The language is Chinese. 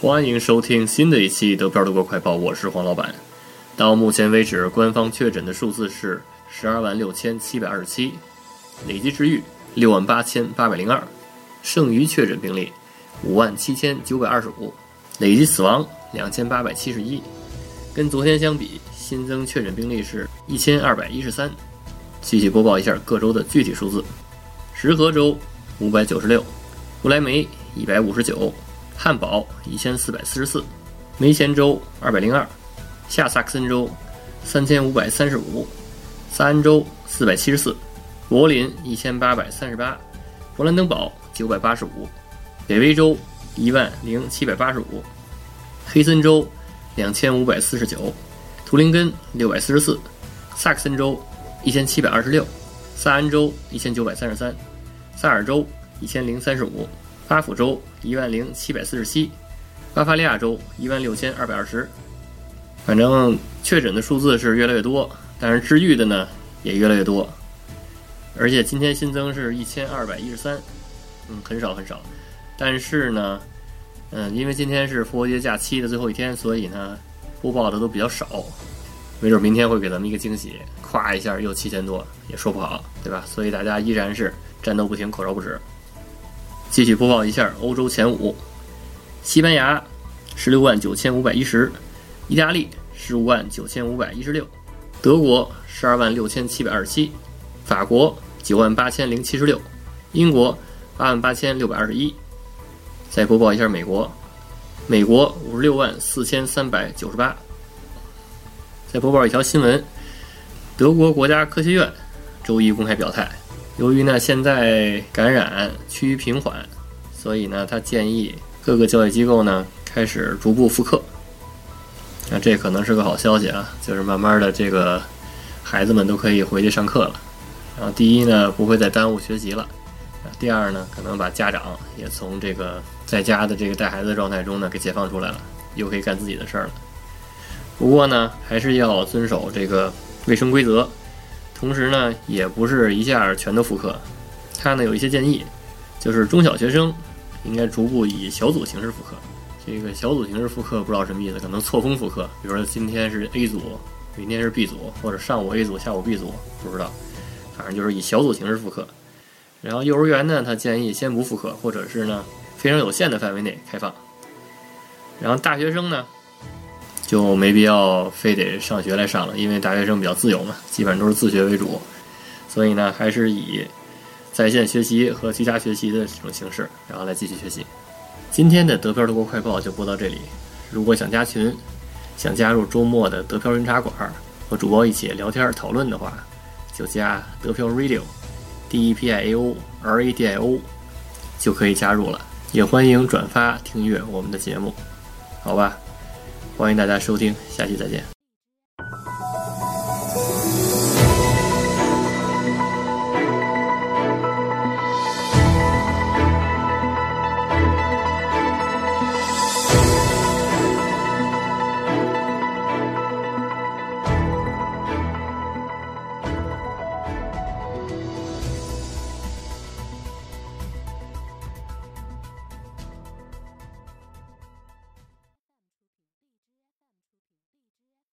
欢迎收听新的一期德票德国快报，我是黄老板。到目前为止，官方确诊的数字是十二万六千七百二十七，累计治愈六万八千八百零二，剩余确诊病例五万七千九百二十五，累计死亡两千八百七十一。跟昨天相比，新增确诊病例是一千二百一十三。继续播报一下各州的具体数字：石河州五百九十六，不来梅一百五十九，汉堡一千四百四十四，梅前州二百零二，下萨克森州三千五百三十五，萨恩州四百七十四，柏林一千八百三十八，勃兰登堡九百八十五，北威州一万零七百八十五，黑森州两千五百四十九，图林根六百四十四，萨克森州。一千七百二十六，萨恩州一千九百三十三，萨尔州一千零三十五，巴甫州一万零七百四十七，巴伐利亚州一万六千二百二十。反正确诊的数字是越来越多，但是治愈的呢也越来越多。而且今天新增是一千二百一十三，嗯，很少很少。但是呢，嗯，因为今天是复活节假期的最后一天，所以呢，播报的都比较少。没准明天会给咱们一个惊喜，咵一下又七千多，也说不好，对吧？所以大家依然是战斗不停，口罩不止。继续播报一下欧洲前五：西班牙十六万九千五百一十，意大利十五万九千五百一十六，德国十二万六千七百二十七，法国九万八千零七十六，英国八万八千六百二十一。再播报一下美国：美国五十六万四千三百九十八。再播报一条新闻：德国国家科学院周一公开表态，由于呢现在感染趋于平缓，所以呢他建议各个教育机构呢开始逐步复课。那这可能是个好消息啊，就是慢慢的这个孩子们都可以回去上课了。然后第一呢不会再耽误学习了，第二呢可能把家长也从这个在家的这个带孩子的状态中呢给解放出来了，又可以干自己的事儿了。不过呢，还是要遵守这个卫生规则，同时呢，也不是一下全都复课。他呢有一些建议，就是中小学生应该逐步以小组形式复课。这个小组形式复课不知道什么意思，可能错峰复课，比如说今天是 A 组，明天是 B 组，或者上午 A 组，下午 B 组，不知道。反正就是以小组形式复课。然后幼儿园呢，他建议先不复课，或者是呢非常有限的范围内开放。然后大学生呢？就没必要非得上学来上了，因为大学生比较自由嘛，基本上都是自学为主，所以呢，还是以在线学习和居家学习的这种形式，然后来继续学习。今天的德漂德国快报就播到这里。如果想加群，想加入周末的德漂云茶馆和主播一起聊天讨论的话，就加德漂 Radio，D E P I A O R A D I O，就可以加入了。也欢迎转发订阅我们的节目，好吧？欢迎大家收听，下期再见。